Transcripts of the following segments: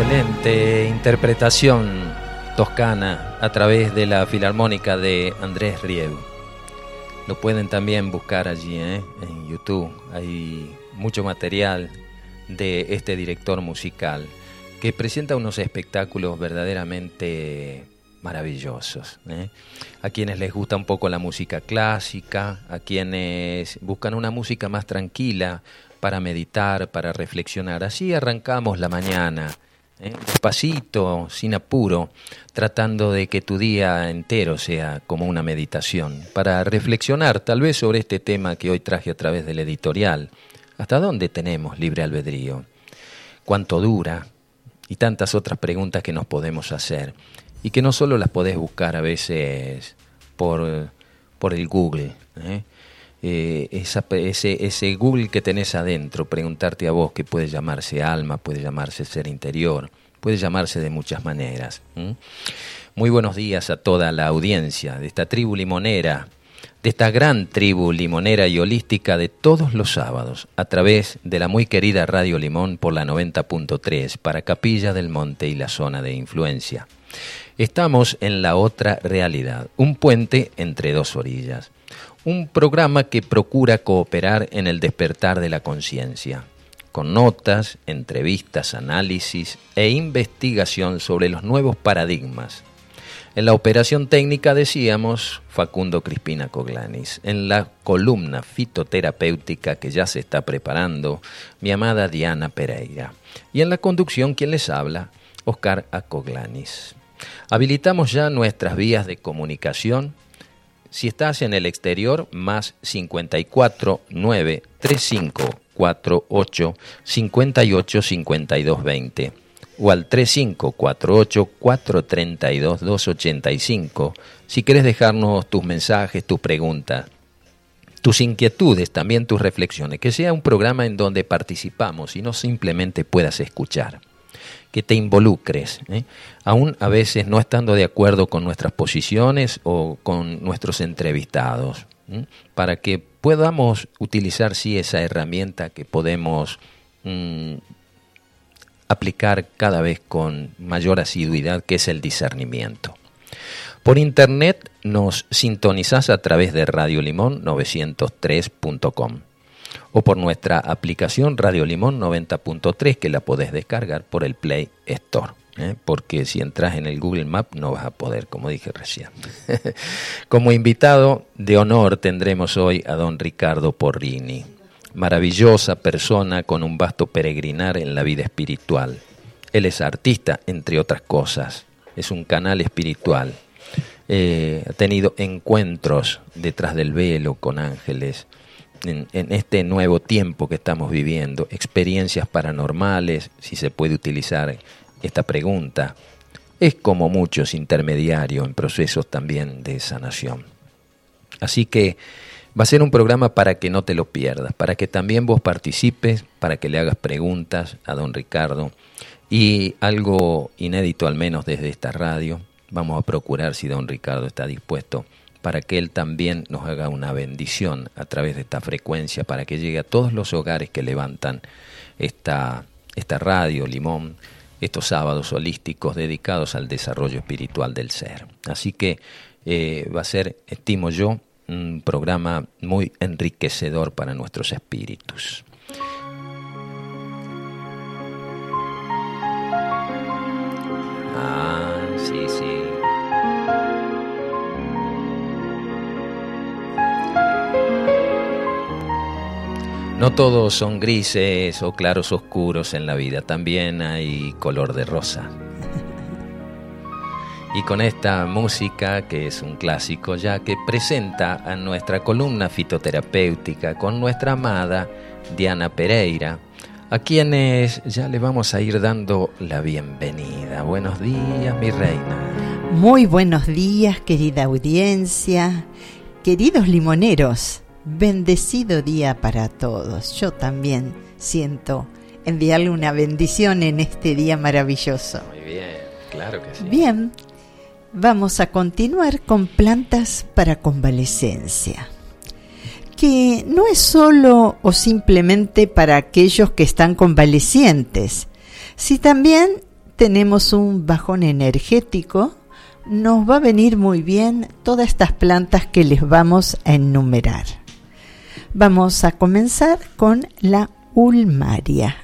Excelente interpretación toscana a través de la filarmónica de Andrés Rieu. Lo pueden también buscar allí ¿eh? en YouTube. Hay mucho material de este director musical que presenta unos espectáculos verdaderamente maravillosos. ¿eh? A quienes les gusta un poco la música clásica, a quienes buscan una música más tranquila para meditar, para reflexionar. Así arrancamos la mañana ¿eh? despacito, sin apuro, tratando de que tu día entero sea como una meditación, para reflexionar tal vez sobre este tema que hoy traje a través del editorial. ¿Hasta dónde tenemos libre albedrío? ¿Cuánto dura? Y tantas otras preguntas que nos podemos hacer y que no solo las podés buscar a veces por, por el Google. ¿eh? Eh, ese, ese Google que tenés adentro, preguntarte a vos que puede llamarse alma, puede llamarse ser interior, puede llamarse de muchas maneras. Muy buenos días a toda la audiencia de esta tribu limonera, de esta gran tribu limonera y holística de todos los sábados, a través de la muy querida Radio Limón por la 90.3 para Capilla del Monte y la zona de influencia. Estamos en la otra realidad, un puente entre dos orillas un programa que procura cooperar en el despertar de la conciencia, con notas, entrevistas, análisis e investigación sobre los nuevos paradigmas. En la operación técnica decíamos Facundo Crispina Coglanis. En la columna fitoterapéutica que ya se está preparando, mi amada Diana Pereira. Y en la conducción, quien les habla, Oscar Acoglanis. Habilitamos ya nuestras vías de comunicación si estás en el exterior, más 54 9 35 48 58 52 20 o al 3548 432 285 si quieres dejarnos tus mensajes, tus preguntas, tus inquietudes, también tus reflexiones, que sea un programa en donde participamos y no simplemente puedas escuchar que te involucres, ¿eh? aún a veces no estando de acuerdo con nuestras posiciones o con nuestros entrevistados, para que podamos utilizar sí esa herramienta que podemos mm, aplicar cada vez con mayor asiduidad, que es el discernimiento. Por internet nos sintonizás a través de Radio Limón 903.com o por nuestra aplicación Radio Limón 90.3 que la podés descargar por el Play Store. ¿eh? Porque si entras en el Google Map no vas a poder, como dije recién. como invitado de honor tendremos hoy a don Ricardo Porrini, maravillosa persona con un vasto peregrinar en la vida espiritual. Él es artista, entre otras cosas. Es un canal espiritual. Eh, ha tenido encuentros detrás del velo con ángeles en, este nuevo tiempo que estamos viviendo, experiencias paranormales, si se puede utilizar esta pregunta, es como muchos intermediarios en procesos también de sanación. Así que va a ser un programa para que no te lo pierdas, para que también vos participes, para que le hagas preguntas a don Ricardo y algo inédito al menos desde esta radio, vamos a procurar si don Ricardo está dispuesto para que Él también nos haga una bendición a través de esta frecuencia, para que llegue a todos los hogares que levantan esta, esta radio, Limón, estos sábados holísticos dedicados al desarrollo espiritual del ser. Así que eh, va a ser, estimo yo, un programa muy enriquecedor para nuestros espíritus. Ah, sí, sí. No todos son grises o claros oscuros en la vida, también hay color de rosa. Y con esta música, que es un clásico ya, que presenta a nuestra columna fitoterapéutica con nuestra amada Diana Pereira, a quienes ya le vamos a ir dando la bienvenida. Buenos días, mi reina. Muy buenos días, querida audiencia, queridos limoneros. Bendecido día para todos. Yo también siento enviarle una bendición en este día maravilloso. Muy bien, claro que sí. Bien, vamos a continuar con plantas para convalecencia, que no es solo o simplemente para aquellos que están convalecientes, si también tenemos un bajón energético, nos va a venir muy bien todas estas plantas que les vamos a enumerar. Vamos a comenzar con la ulmaria,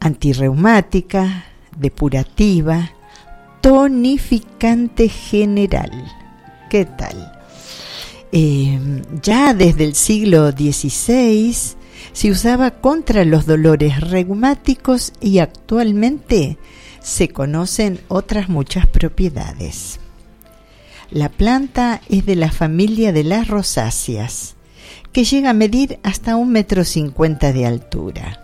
antirreumática, depurativa, tonificante general. ¿Qué tal? Eh, ya desde el siglo XVI se usaba contra los dolores reumáticos y actualmente se conocen otras muchas propiedades. La planta es de la familia de las rosáceas, que llega a medir hasta un metro cincuenta de altura.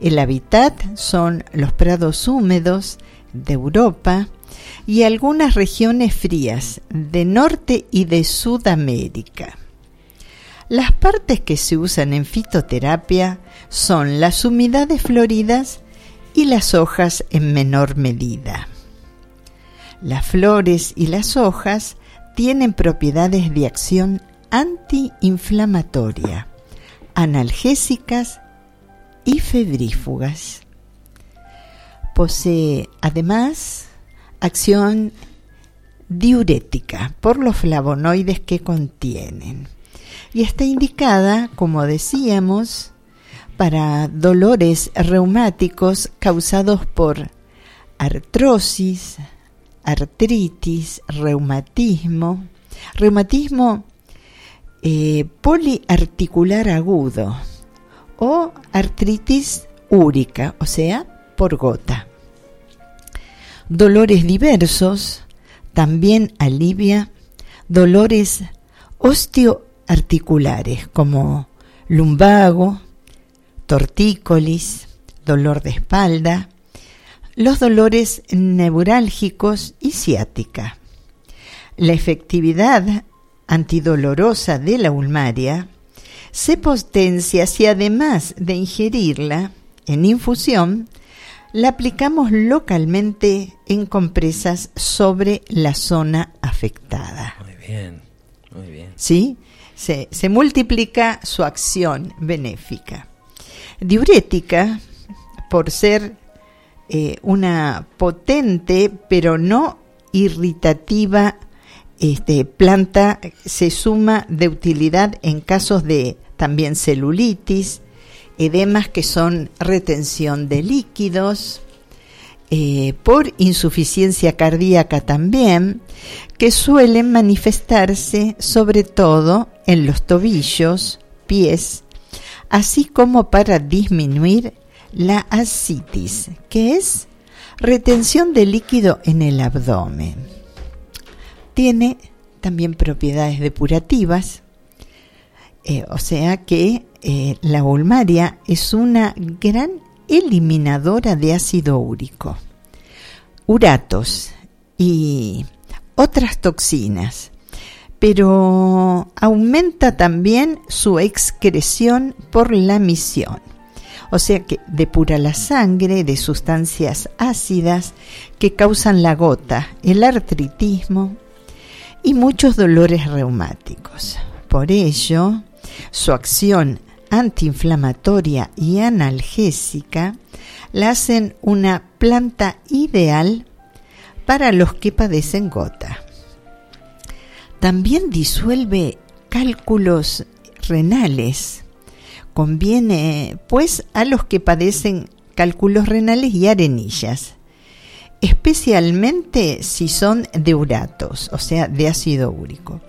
El hábitat son los prados húmedos de Europa y algunas regiones frías de Norte y de Sudamérica. Las partes que se usan en fitoterapia son las humedades floridas y las hojas en menor medida. Las flores y las hojas tienen propiedades de acción antiinflamatoria, analgésicas y febrífugas. Posee además acción diurética por los flavonoides que contienen y está indicada, como decíamos, para dolores reumáticos causados por artrosis, artritis, reumatismo, reumatismo eh, poliarticular agudo o artritis úrica, o sea, por gota. Dolores diversos, también alivia dolores osteoarticulares como lumbago, tortícolis, dolor de espalda, los dolores neurálgicos y ciática. La efectividad antidolorosa de la ulmaria se potencia si además de ingerirla en infusión, la aplicamos localmente en compresas sobre la zona afectada. Muy bien, muy bien. ¿Sí? Se, se multiplica su acción benéfica diurética por ser eh, una potente pero no irritativa este, planta, se suma de utilidad en casos de también celulitis, edemas que son retención de líquidos, eh, por insuficiencia cardíaca también, que suelen manifestarse sobre todo en los tobillos, pies así como para disminuir la ascitis, que es retención de líquido en el abdomen. Tiene también propiedades depurativas, eh, o sea que eh, la ulmaria es una gran eliminadora de ácido úrico, uratos y otras toxinas pero aumenta también su excreción por la misión. O sea que depura la sangre de sustancias ácidas que causan la gota, el artritismo y muchos dolores reumáticos. Por ello, su acción antiinflamatoria y analgésica la hacen una planta ideal para los que padecen gota. También disuelve cálculos renales. Conviene, pues, a los que padecen cálculos renales y arenillas, especialmente si son de uratos, o sea, de ácido úrico,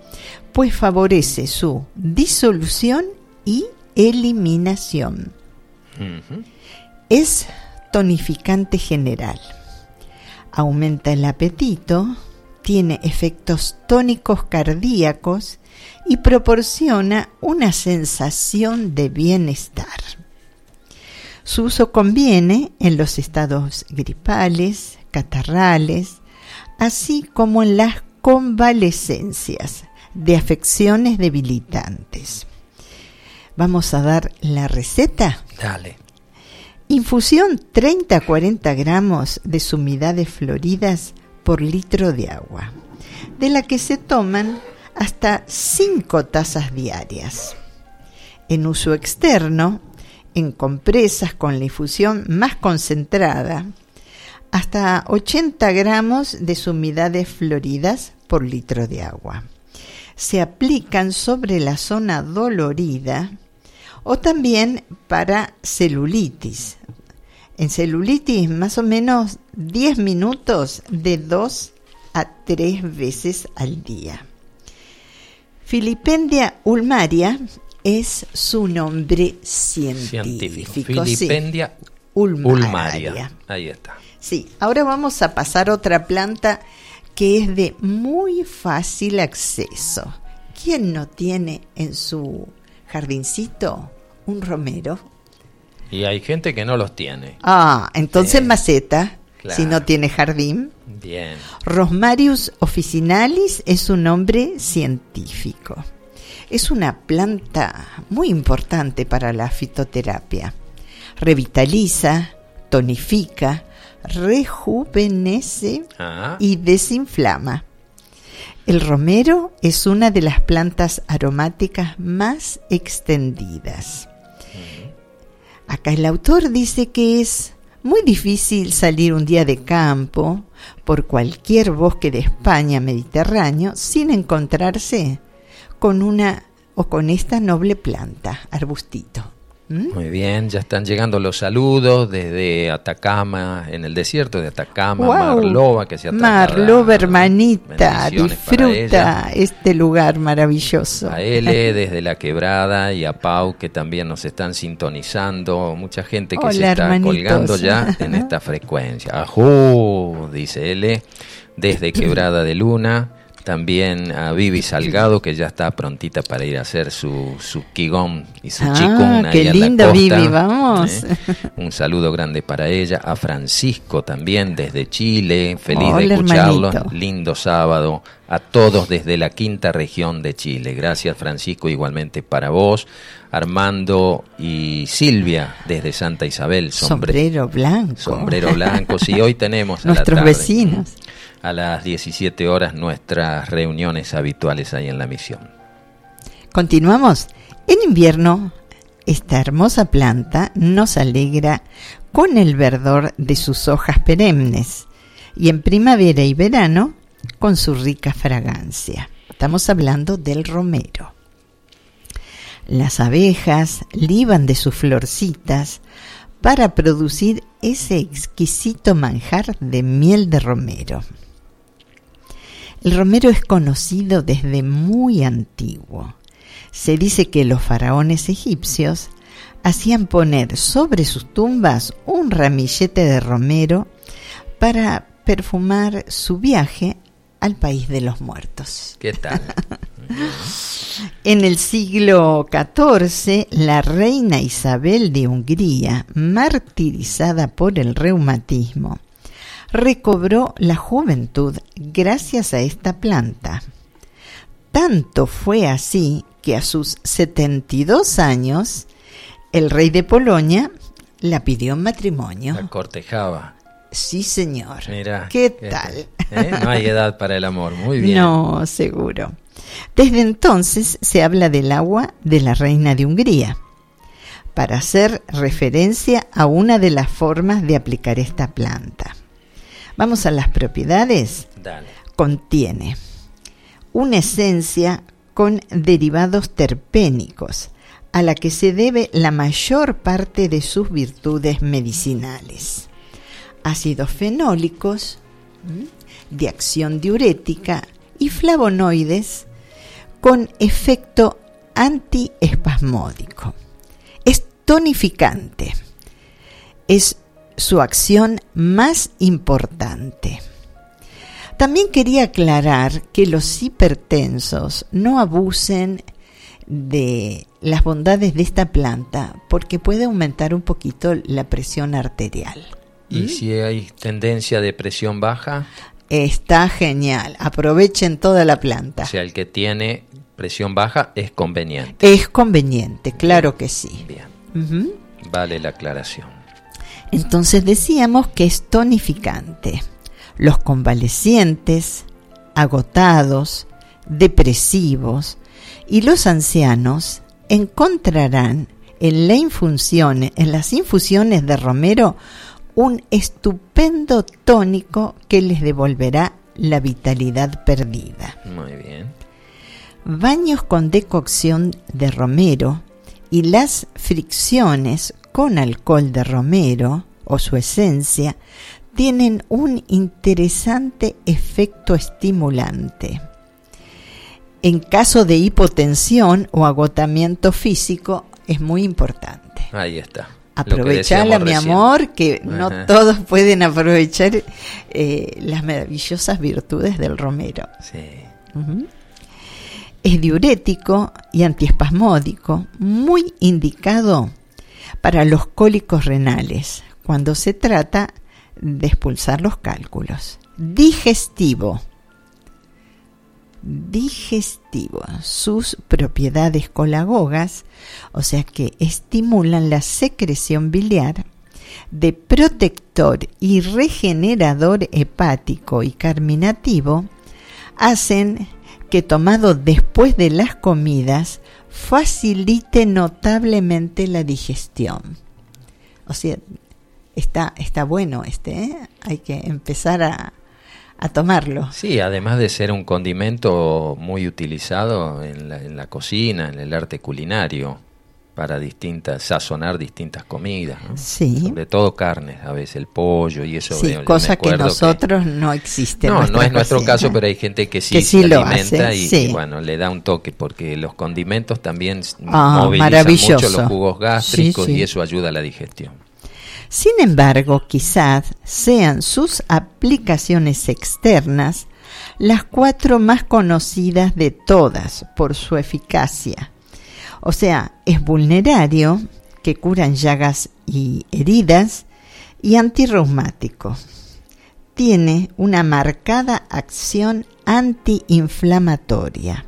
pues favorece su disolución y eliminación. Es tonificante general. Aumenta el apetito, tiene efectos tónicos cardíacos y proporciona una sensación de bienestar. Su uso conviene en los estados gripales, catarrales, así como en las convalescencias de afecciones debilitantes. Vamos a dar la receta. Dale. Infusión 30 a 40 gramos de sumidades floridas por litro de agua, de la que se toman hasta 5 tazas diarias. En uso externo, en compresas con la infusión más concentrada, hasta 80 gramos de sumidades floridas por litro de agua. Se aplican sobre la zona dolorida o también para celulitis. En celulitis más o menos 10 minutos de 2 a 3 veces al día. Filipendia ulmaria es su nombre científico. Filipendia ulmaria. Ahí está. Sí, ahora vamos a pasar a otra planta que es de muy fácil acceso. ¿Quién no tiene en su jardincito un romero? Y hay gente que no los tiene. Ah, entonces maceta, si no tiene jardín. Bien. Rosmarius officinalis es un nombre científico. Es una planta muy importante para la fitoterapia. Revitaliza, tonifica, rejuvenece Ah, y desinflama. El romero es una de las plantas aromáticas más extendidas. Acá el autor dice que es muy difícil salir un día de campo por cualquier bosque de España mediterráneo sin encontrarse con una o con esta noble planta, arbustito. ¿Mm? Muy bien, ya están llegando los saludos desde Atacama, en el desierto de Atacama. Marlova, que se ha Marlova, hermanita, disfruta este lugar maravilloso. A L desde La Quebrada y a Pau que también nos están sintonizando. Mucha gente que se está hermanitos. colgando ya en esta frecuencia. Ajú, dice L, desde Quebrada de Luna. También a Vivi Salgado que ya está prontita para ir a hacer su, su Qigong y su Ah, Qigong ahí qué en la costa. Vivi, vamos. ¿Eh? Un saludo grande para ella. A Francisco también desde Chile. Feliz de escucharlo. hermanito. Lindo sábado. A todos desde la quinta región de Chile. Gracias, Francisco. Igualmente para vos. Armando y Silvia desde Santa Isabel. Sombre- Sombrero blanco. Sombrero blanco. Sí, hoy tenemos a la Nuestros tarde, vecinos. A las 17 horas nuestras reuniones habituales ahí en la misión. Continuamos. En invierno, esta hermosa planta nos alegra con el verdor de sus hojas perennes y en primavera y verano con su rica fragancia. Estamos hablando del romero. Las abejas liban de sus florcitas para producir ese exquisito manjar de miel de romero. El romero es conocido desde muy antiguo. Se dice que los faraones egipcios hacían poner sobre sus tumbas un ramillete de romero para perfumar su viaje al país de los muertos. ¿Qué tal? En el siglo XIV, la reina Isabel de Hungría, martirizada por el reumatismo, recobró la juventud gracias a esta planta. Tanto fue así que a sus 72 años, el rey de Polonia la pidió en matrimonio. La cortejaba. Sí, señor. Mira. ¿Qué tal? ¿Eh? No hay edad para el amor. Muy bien. No, seguro. Desde entonces se habla del agua de la reina de Hungría, para hacer referencia a una de las formas de aplicar esta planta. Vamos a las propiedades. Dale. Contiene una esencia con derivados terpénicos, a la que se debe la mayor parte de sus virtudes medicinales. Ácidos fenólicos, ¿m? de acción diurética y flavonoides con efecto antiespasmódico. Es tonificante. Es su acción más importante. También quería aclarar que los hipertensos no abusen de las bondades de esta planta porque puede aumentar un poquito la presión arterial. ¿Y si hay tendencia de presión baja? Está genial. Aprovechen toda la planta. O sea, el que tiene presión baja es conveniente. Es conveniente, claro que sí. Bien, vale la aclaración. Entonces decíamos que es tonificante. Los convalecientes, agotados, depresivos y los ancianos encontrarán en, la infusión, en las infusiones de romero un estupendo tónico que les devolverá la vitalidad perdida. Muy bien. Baños con decocción de romero y las fricciones con alcohol de romero o su esencia tienen un interesante efecto estimulante. En caso de hipotensión o agotamiento físico es muy importante. Ahí está. Aprovechala, mi amor, que no todos pueden aprovechar eh, las maravillosas virtudes del romero. Sí. Es diurético y antiespasmódico, muy indicado para los cólicos renales, cuando se trata de expulsar los cálculos. Digestivo digestivo. Sus propiedades colagogas, o sea que estimulan la secreción biliar, de protector y regenerador hepático y carminativo, hacen tomado después de las comidas facilite notablemente la digestión. O sea, está, está bueno este, ¿eh? hay que empezar a, a tomarlo. Sí, además de ser un condimento muy utilizado en la, en la cocina, en el arte culinario, para distintas, sazonar distintas comidas. Sí. Sobre todo carnes, a veces el pollo y eso. Sí, cosa que nosotros no existe. No, no es nuestro caso, pero hay gente que sí, se alimenta y, bueno, le da un toque, porque los condimentos también ah, movilizan mucho los jugos gástricos y eso ayuda a la digestión. Sin embargo, quizás sean sus aplicaciones externas las cuatro más conocidas de todas por su eficacia. O sea, es vulnerario, que curan llagas y heridas, y antirreumático. Tiene una marcada acción antiinflamatoria,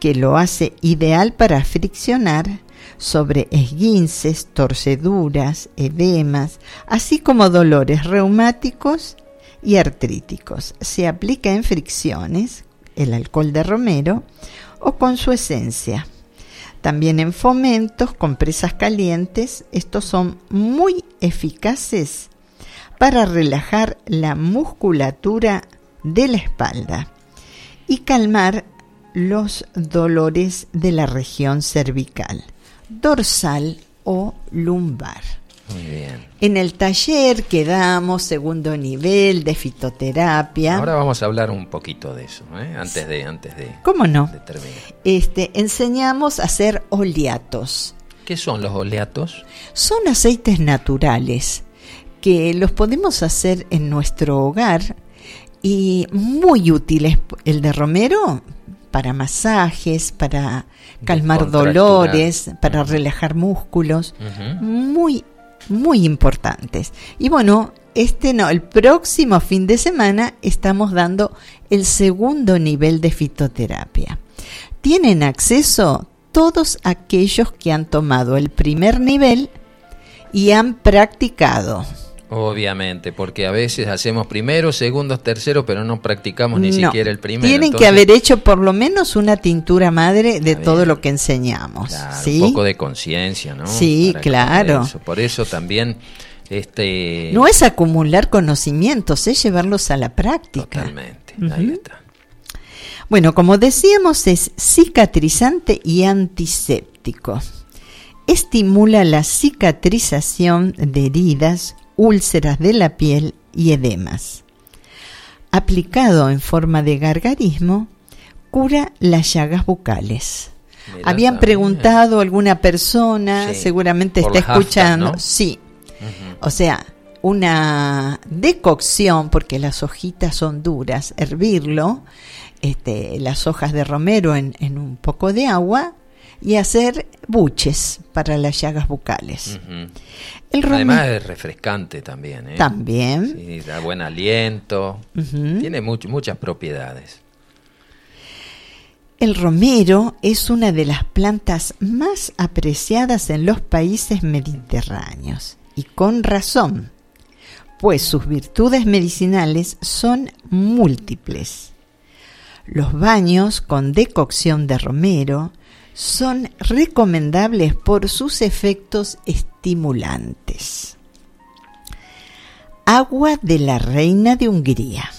que lo hace ideal para friccionar sobre esguinces, torceduras, edemas, así como dolores reumáticos y artríticos. Se aplica en fricciones, el alcohol de romero, o con su esencia. También en fomentos, compresas calientes, estos son muy eficaces para relajar la musculatura de la espalda y calmar los dolores de la región cervical dorsal o lumbar. Muy bien. En el taller que damos, segundo nivel de fitoterapia. Ahora vamos a hablar un poquito de eso, ¿eh? antes de antes de. ¿Cómo no? terminar. Este, enseñamos a hacer oleatos. ¿Qué son los oleatos? Son aceites naturales que los podemos hacer en nuestro hogar y muy útiles. El de romero para masajes, para calmar dolores, para relajar músculos, muy, muy importantes. Y bueno, este no, el próximo fin de semana estamos dando el segundo nivel de fitoterapia. Tienen acceso todos aquellos que han tomado el primer nivel y han practicado. Obviamente, porque a veces hacemos primero, segundo, tercero, pero no practicamos ni siquiera el primero. Tienen que haber hecho por lo menos una tintura madre de todo lo que enseñamos. Un poco de conciencia, ¿no? Sí, claro. Por eso también... Este... No es acumular conocimientos, es llevarlos a la práctica. Totalmente, ahí está. Bueno, como decíamos, es cicatrizante y antiséptico. Estimula la cicatrización de heridas, úlceras de la piel y edemas. Aplicado en forma de gargarismo, cura las llagas bucales. Habían preguntado a alguna persona, seguramente está escuchando, sí. O sea, una decocción, porque las hojitas son duras, hervirlo, este, las hojas de romero en, en un poco de agua, y hacer buches para las llagas bucales. El Además es refrescante también. ¿eh? También. Sí, da buen aliento. Tiene muchas propiedades. El romero es una de las plantas más apreciadas en los países mediterráneos y con razón, pues sus virtudes medicinales son múltiples. Los baños con decocción de romero son recomendables por sus efectos estimulantes. agua de la reina de Hungría.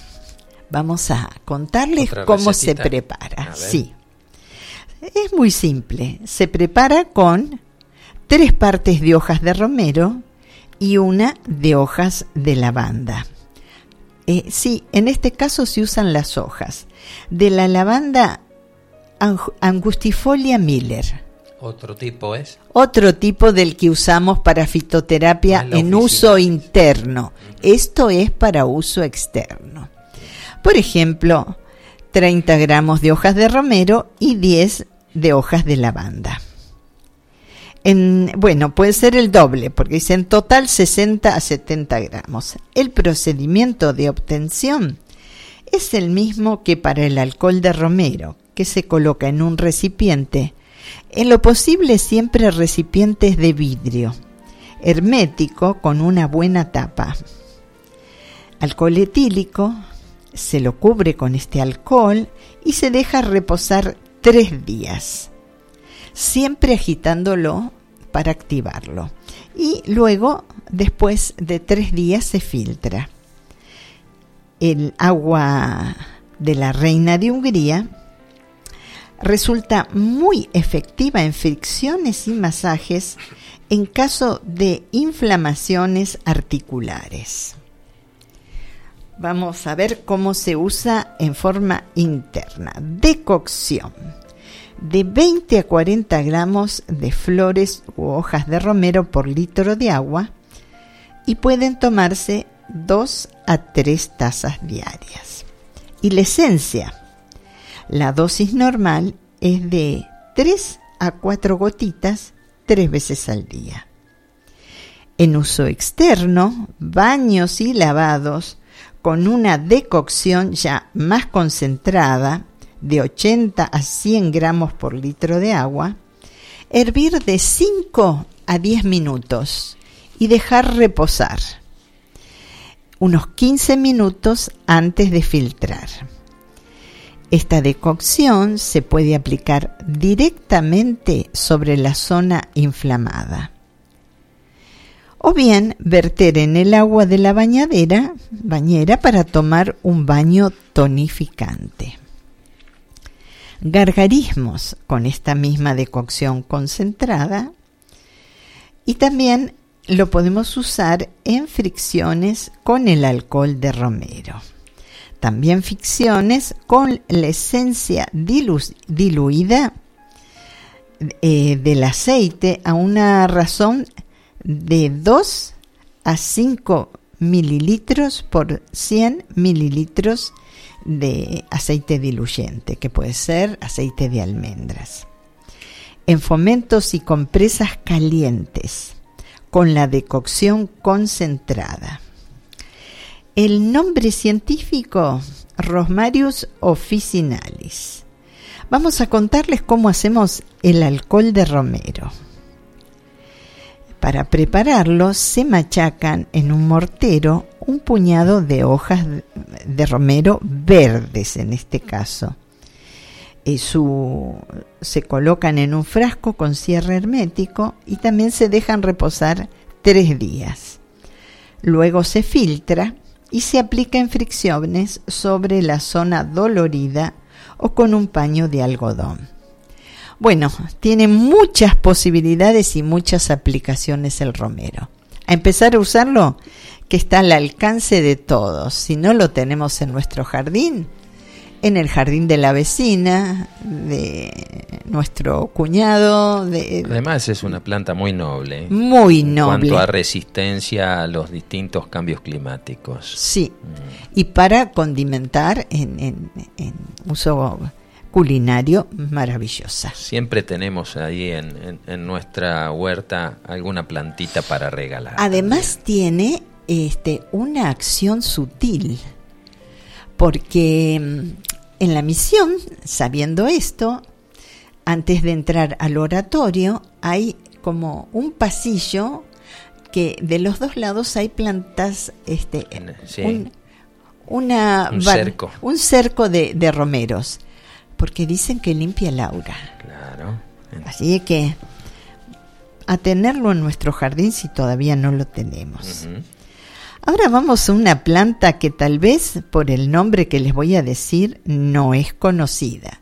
Vamos a contarles cómo se prepara. Sí. Es muy simple. Se prepara con tres partes de hojas de romero y una de hojas de lavanda. Eh, sí, en este caso se usan las hojas de la lavanda angustifolia miller. Otro tipo es. Otro tipo del que usamos para fitoterapia Ah, en uso interno. Esto es para uso externo. Por ejemplo, 30 gramos de hojas de romero y 10 de hojas de lavanda. En, bueno, puede ser el doble, porque dice en total 60 a 70 gramos. El procedimiento de obtención es el mismo que para el alcohol de romero, que se coloca en un recipiente, en lo posible siempre recipientes de vidrio, hermético con una buena tapa. Alcohol etílico, se lo cubre con este alcohol y se deja reposar tres días, siempre agitándolo para activarlo. Y luego, después de tres días, se filtra. El agua de la reina de Hungría resulta muy efectiva en fricciones y masajes en caso de inflamaciones articulares. Vamos a ver cómo se usa en forma interna. Decocción. De 20 a 40 gramos de flores u hojas de romero por litro de agua y pueden tomarse 2 a 3 tazas diarias. Y la esencia. La dosis normal es de 3 a 4 gotitas tres veces al día. En uso externo, baños y lavados con una decocción ya más concentrada de 80 a 100 gramos por litro de agua, hervir de 5 a 10 minutos y dejar reposar unos 15 minutos antes de filtrar. Esta decocción se puede aplicar directamente sobre la zona inflamada. O bien verter en el agua de la bañadera, bañera para tomar un baño tonificante. Gargarismos con esta misma decocción concentrada y también lo podemos usar en fricciones con el alcohol de romero. También fricciones con la esencia dilu- diluida eh, del aceite a una razón de 2 a 5 mililitros por 100 mililitros de aceite diluyente, que puede ser aceite de almendras. En fomentos y compresas calientes, con la decocción concentrada. El nombre científico, Rosmarius officinalis. Vamos a contarles cómo hacemos el alcohol de romero. Para prepararlo se machacan en un mortero un puñado de hojas de romero verdes en este caso. Eh, su- se colocan en un frasco con cierre hermético y también se dejan reposar tres días. Luego se filtra y se aplica en fricciones sobre la zona dolorida o con un paño de algodón. Bueno, tiene muchas posibilidades y muchas aplicaciones el romero. A empezar a usarlo, que está al alcance de todos. Si no lo tenemos en nuestro jardín, en el jardín de la vecina, de nuestro cuñado, de Además es una planta muy noble. muy En noble. cuanto a resistencia a los distintos cambios climáticos. Sí, y para condimentar en, en- en uso culinario maravillosa. Siempre tenemos ahí en, en- en nuestra huerta alguna plantita para regalar. Además tiene este, una acción sutil, porque mm, en la misión, sabiendo esto, antes de entrar al oratorio hay como un pasillo que de los dos lados hay plantas, este, sí. un, una Un cerco. un cerco de, de romeros, porque dicen que limpia el aura. Claro. Así que a tenerlo en nuestro jardín si todavía no lo tenemos. Ahora vamos a una planta que tal vez por el nombre que les voy a decir no es conocida,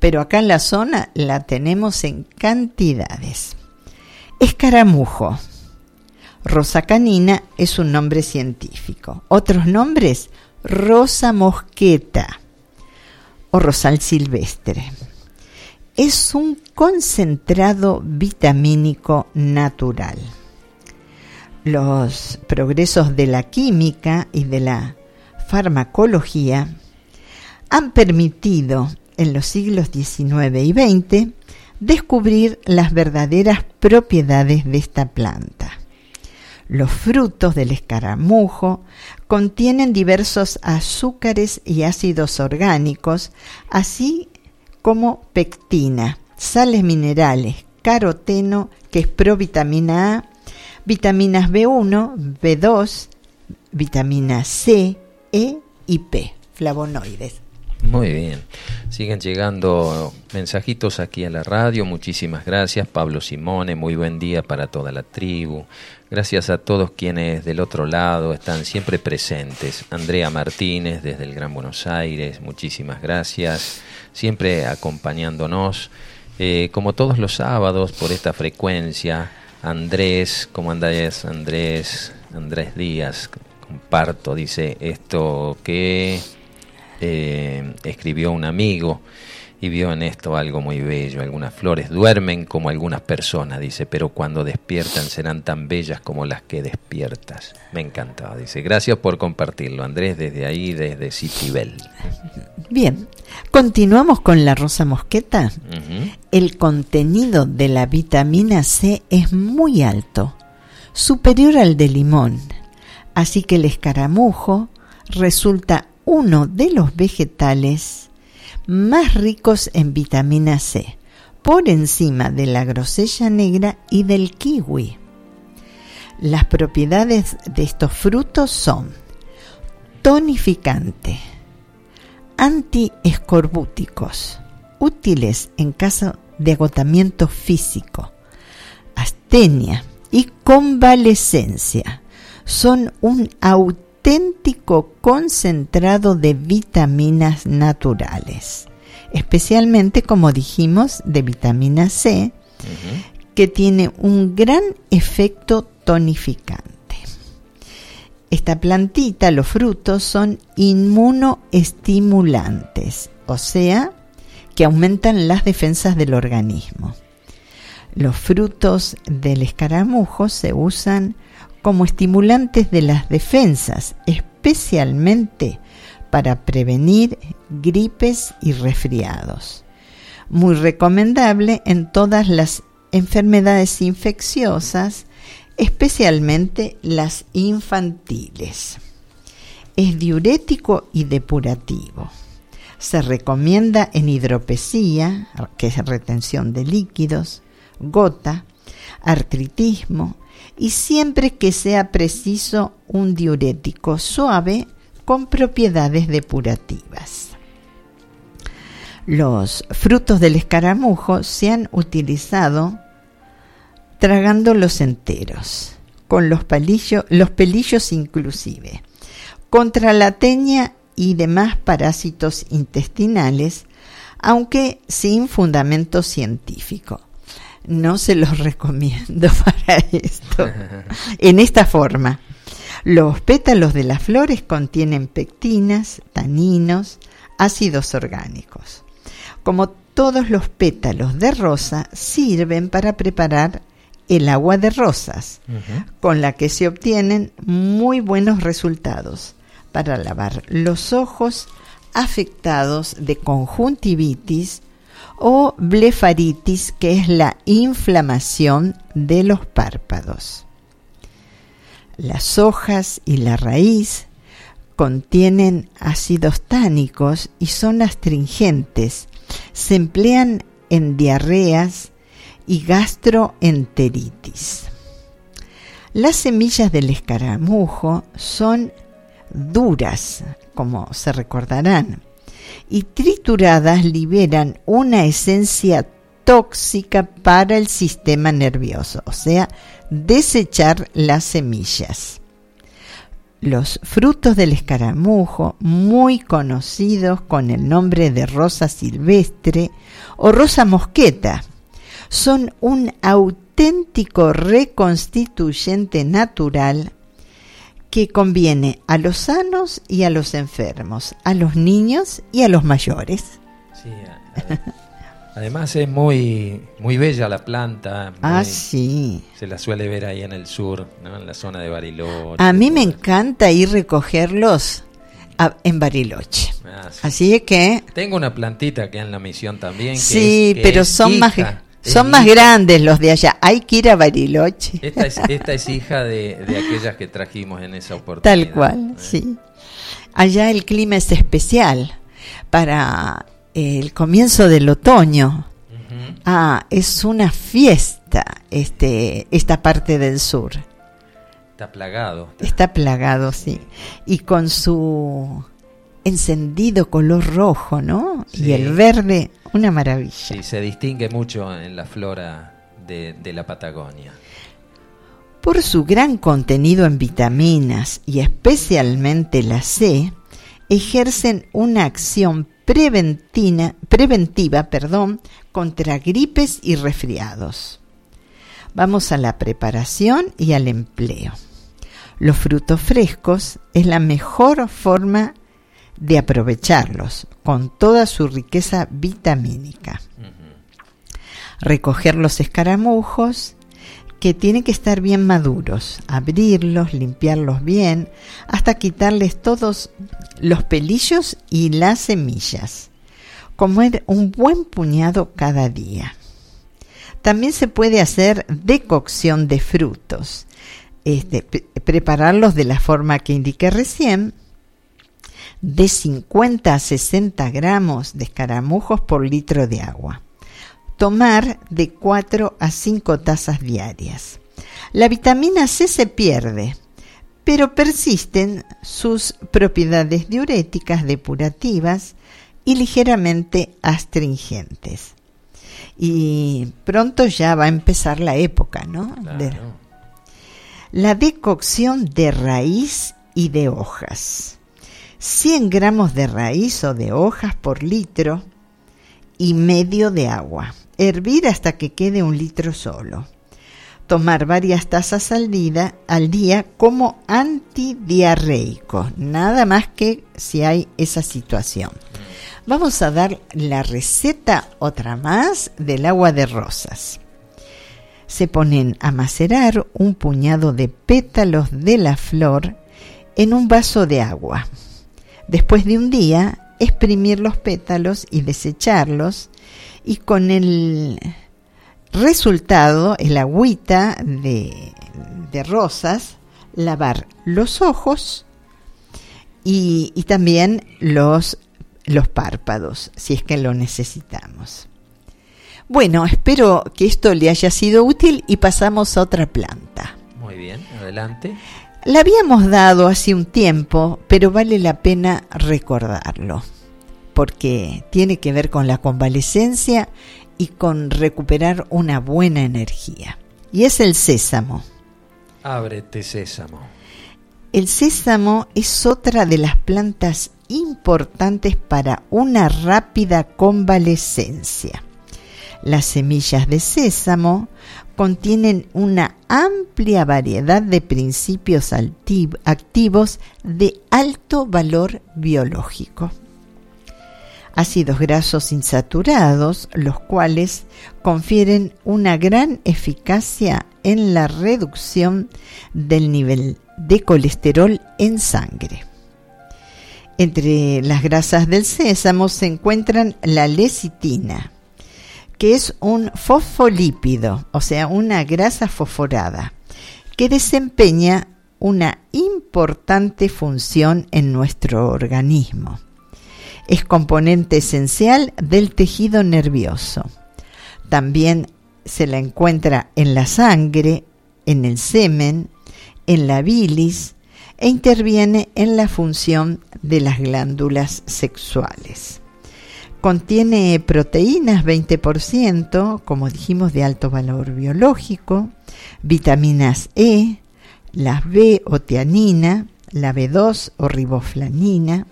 pero acá en la zona la tenemos en cantidades. Escaramujo. Rosa canina es un nombre científico. Otros nombres, rosa mosqueta o rosal silvestre. Es un concentrado vitamínico natural los progresos de la química y de la farmacología han permitido en los siglos XIX y XX descubrir las verdaderas propiedades de esta planta. Los frutos del escaramujo contienen diversos azúcares y ácidos orgánicos, así como pectina, sales minerales, caroteno, que es provitamina A, vitaminas B1, B2, vitamina C, E y P, flavonoides. Muy bien. Siguen llegando mensajitos aquí a la radio. Muchísimas gracias. Pablo Simone, muy buen día para toda la tribu. Gracias a todos quienes del otro lado están siempre presentes. Andrea Martínez desde el Gran Buenos Aires, muchísimas gracias. Siempre acompañándonos, eh, como todos los sábados, por esta frecuencia Andrés, ¿cómo andáis? Andrés, Andrés Díaz, comparto, dice esto que eh, escribió un amigo y vio en esto algo muy bello. Algunas flores duermen como algunas personas, dice, pero cuando despiertan serán tan bellas como las que despiertas. Me encantaba, dice. Gracias por compartirlo, Andrés, desde ahí, desde Citibel. Bien, continuamos con la rosa mosqueta. El contenido de la vitamina C es muy alto, superior al de limón, así que el escaramujo resulta uno de los vegetales más ricos en vitamina C, por encima de la grosella negra y del kiwi. Las propiedades de estos frutos son tonificante, antiescorbúticos, útiles en caso de agotamiento físico, astenia y convalescencia. Son un auténtico concentrado de vitaminas naturales, especialmente, como dijimos, de vitamina C, que tiene un gran efecto tonificante. Esta plantita, los frutos, son inmunoestimulantes, o sea, que aumentan las defensas del organismo. Los frutos del escaramujo se usan como estimulantes de las defensas, especialmente para prevenir gripes y resfriados. Muy recomendable en todas las enfermedades infecciosas especialmente las infantiles. Es diurético y depurativo. Se recomienda en hidropesía, que es retención de líquidos, gota, artritismo y siempre que sea preciso un diurético suave con propiedades depurativas. Los frutos del escaramujo se han utilizado tragando los enteros, con los, los pelillos inclusive, contra la teña y demás parásitos intestinales, aunque sin fundamento científico. No se los recomiendo para esto. En esta forma, los pétalos de las flores contienen pectinas, taninos, ácidos orgánicos. Como todos los pétalos de rosa, sirven para preparar el agua de rosas, con la que se obtienen muy buenos resultados para lavar los ojos afectados de conjuntivitis o blefaritis, que es la inflamación de los párpados. Las hojas y la raíz contienen ácidos tánicos y son astringentes. Se emplean en diarreas, y gastroenteritis. Las semillas del escaramujo son duras, como se recordarán, y trituradas liberan una esencia tóxica para el sistema nervioso, o sea, desechar las semillas. los frutos del escaramujo, muy conocidos con el nombre de rosa silvestre o rosa mosqueta, son un auténtico reconstituyente natural que conviene a los sanos y a los enfermos, a los niños y a los mayores. Sí, además es muy, muy bella la planta. ah, sí. Se la suele ver ahí en el sur, en la zona de Bariloche. A mí me encanta ir recogerlos en Bariloche. Ah, Así es que... Tengo una plantita que en la misión también. sí, pero son más son más grandes los de allá. Hay que ir a Bariloche. Esta es, esta es hija de, aquellas que trajimos en esa oportunidad. Tal cual, eh. sí. Allá el clima es especial para el comienzo del otoño. Ah, es una fiesta este, esta parte del sur. Está plagado. Está plagado, sí. Y con su encendido color rojo, ¿no? Y el verde una maravilla. Sí, se distingue mucho en la flora de, la Patagonia. Por su gran contenido en vitaminas y especialmente la C, ejercen una acción preventiva perdón, contra gripes y resfriados. Vamos a la preparación y al empleo. Los frutos frescos es la mejor forma de aprovecharlos con toda su riqueza vitamínica. Recoger los escaramujos que tienen que estar bien maduros, abrirlos, limpiarlos bien, hasta quitarles todos los pelillos y las semillas. Comer un buen puñado cada día. También se puede hacer decocción de frutos. Este, prepararlos de la forma que indiqué recién, de 50 a 60 gramos de escaramujos por litro de agua. Tomar de 4 a 5 tazas diarias. La vitamina C se pierde, pero persisten sus propiedades diuréticas, depurativas y ligeramente astringentes. Y pronto ya va a empezar la época, ¿no? la decocción de raíz y de hojas. 100 gramos de raíz o de hojas por litro y medio de agua. Hervir hasta que quede un litro solo. Tomar varias tazas al día, como antidiarreico, nada más que si hay esa situación. Vamos a dar la receta otra más del agua de rosas. Se ponen a macerar un puñado de pétalos de la flor en un vaso de agua Después de un día, exprimir los pétalos y desecharlos y con el resultado, el agüita de, rosas, lavar los ojos y, también los, los párpados, si es que lo necesitamos. Bueno, espero que esto le haya sido útil y pasamos a otra planta. Muy bien, adelante. La habíamos dado hace un tiempo, pero vale la pena recordarlo, porque tiene que ver con la convalecencia y con recuperar una buena energía. Y es el sésamo. Ábrete sésamo. El sésamo es otra de las plantas importantes para una rápida convalecencia. Las semillas de sésamo contienen una amplia variedad de principios activos de alto valor biológico. Ácidos grasos insaturados, los cuales confieren una gran eficacia en la reducción del nivel de colesterol en sangre. Entre las grasas del sésamo se encuentran la lecitina, que es un fosfolípido, o sea, una grasa fosforada, que desempeña una importante función en nuestro organismo. Es componente esencial del tejido nervioso. También se la encuentra en la sangre, en el semen, en la bilis e interviene en la función de las glándulas sexuales. Contiene proteínas 20%, como dijimos, de alto valor biológico, vitaminas E, las B o teanina la B2 o riboflanina,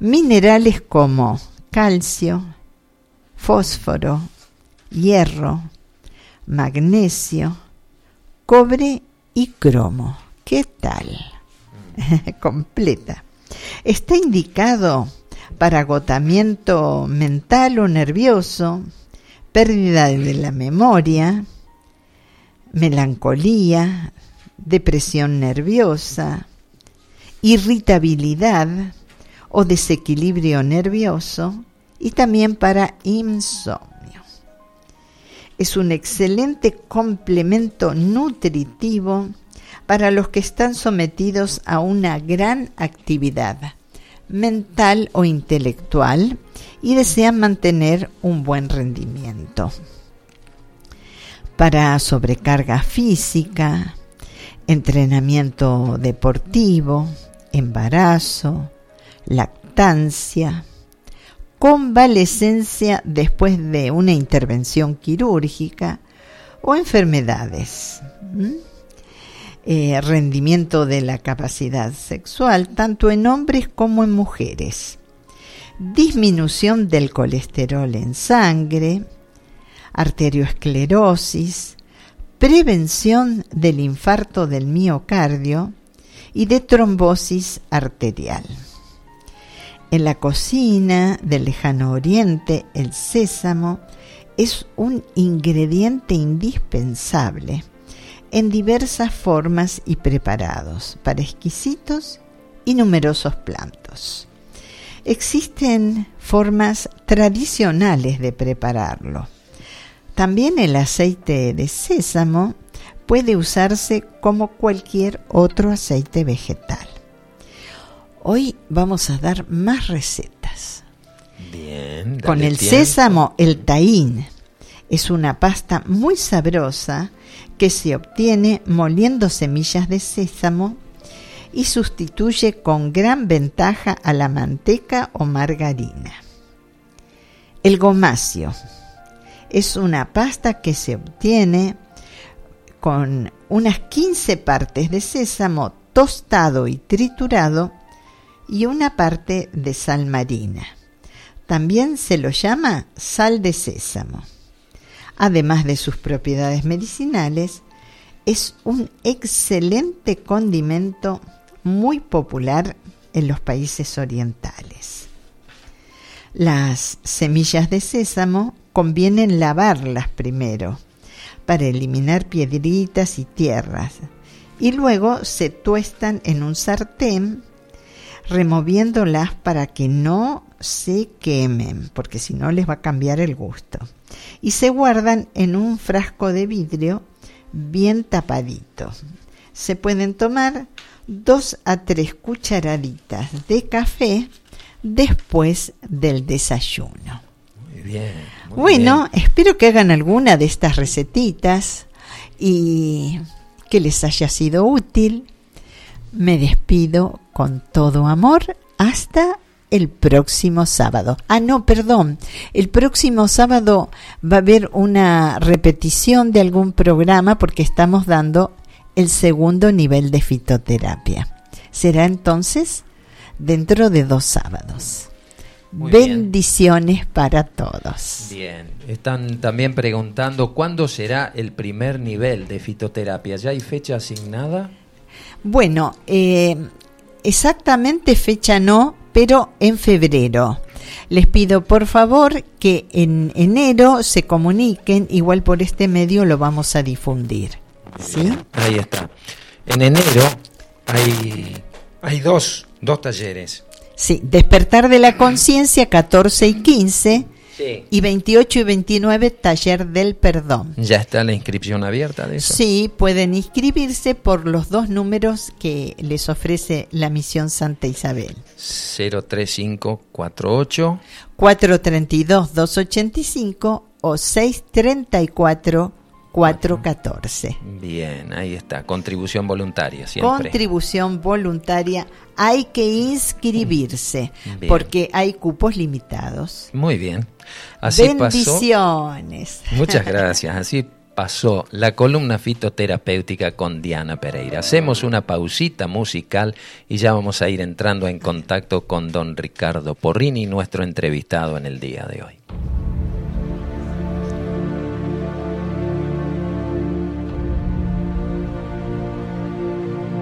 minerales como calcio, fósforo, hierro, magnesio, cobre y cromo. ¿Qué tal? Completa. Está indicado para agotamiento mental o nervioso, pérdida de la memoria, melancolía, depresión nerviosa, irritabilidad o desequilibrio nervioso y también para insomnio. Es un excelente complemento nutritivo para los que están sometidos a una gran actividad mental o intelectual y desean mantener un buen rendimiento. Para sobrecarga física, entrenamiento deportivo, embarazo, lactancia, convalescencia después de una intervención quirúrgica o enfermedades. Eh, rendimiento de la capacidad sexual, tanto en hombres como en mujeres. Disminución del colesterol en sangre, arterioesclerosis, prevención del infarto del miocardio y de trombosis arterial. En la cocina del lejano oriente, el sésamo es un ingrediente indispensable en diversas formas y preparados para exquisitos y numerosos plantos. Existen formas tradicionales de prepararlo. También el aceite de sésamo puede usarse como cualquier otro aceite vegetal. Hoy vamos a dar más recetas. Bien. Con el sésamo, el taín es una pasta muy sabrosa que se obtiene moliendo semillas de sésamo y sustituye con gran ventaja a la manteca o margarina. El gomacio es una pasta que se obtiene con unas 15 partes de sésamo tostado y triturado y una parte de sal marina. También se lo llama sal de sésamo. Además de sus propiedades medicinales, es un excelente condimento muy popular en los países orientales. Las semillas de sésamo conviene lavarlas primero para eliminar piedritas y tierras y luego se tuestan en un sartén removiéndolas para que no se quemen, porque si no les va a cambiar el gusto. Y se guardan en un frasco de vidrio bien tapadito. Se pueden tomar dos a tres cucharaditas de café después del desayuno. Muy bien. bueno, espero que hagan alguna de estas recetitas y que les haya sido útil. Me despido con todo amor hasta el próximo sábado. Ah, no, perdón. El próximo sábado va a haber una repetición de algún programa porque estamos dando el segundo nivel de fitoterapia. Será entonces dentro de dos sábados. Bendiciones para todos. Bien, están también preguntando cuándo será el primer nivel de fitoterapia. ¿Ya hay fecha asignada? Bueno, eh, exactamente fecha no, pero en febrero. Les pido por favor que en enero se comuniquen, igual por este medio lo vamos a difundir. ¿Sí? Ahí está. En enero hay, hay dos, dos talleres. Sí, despertar de la conciencia 14 y 15 y 28 y 29 taller del perdón. ¿Ya está la inscripción abierta de eso? Sí, pueden inscribirse por los dos números que les ofrece la misión Santa Isabel. 03548 432 285 o 634 414. Bien, ahí está, contribución voluntaria siempre. Contribución voluntaria, hay que inscribirse porque hay cupos limitados. Muy bien. Así Bendiciones. Muchas gracias. Así pasó la columna fitoterapéutica con Diana Pereira. Hacemos una pausita musical y ya vamos a ir entrando en contacto con don Ricardo Porrini, nuestro entrevistado en el día de hoy.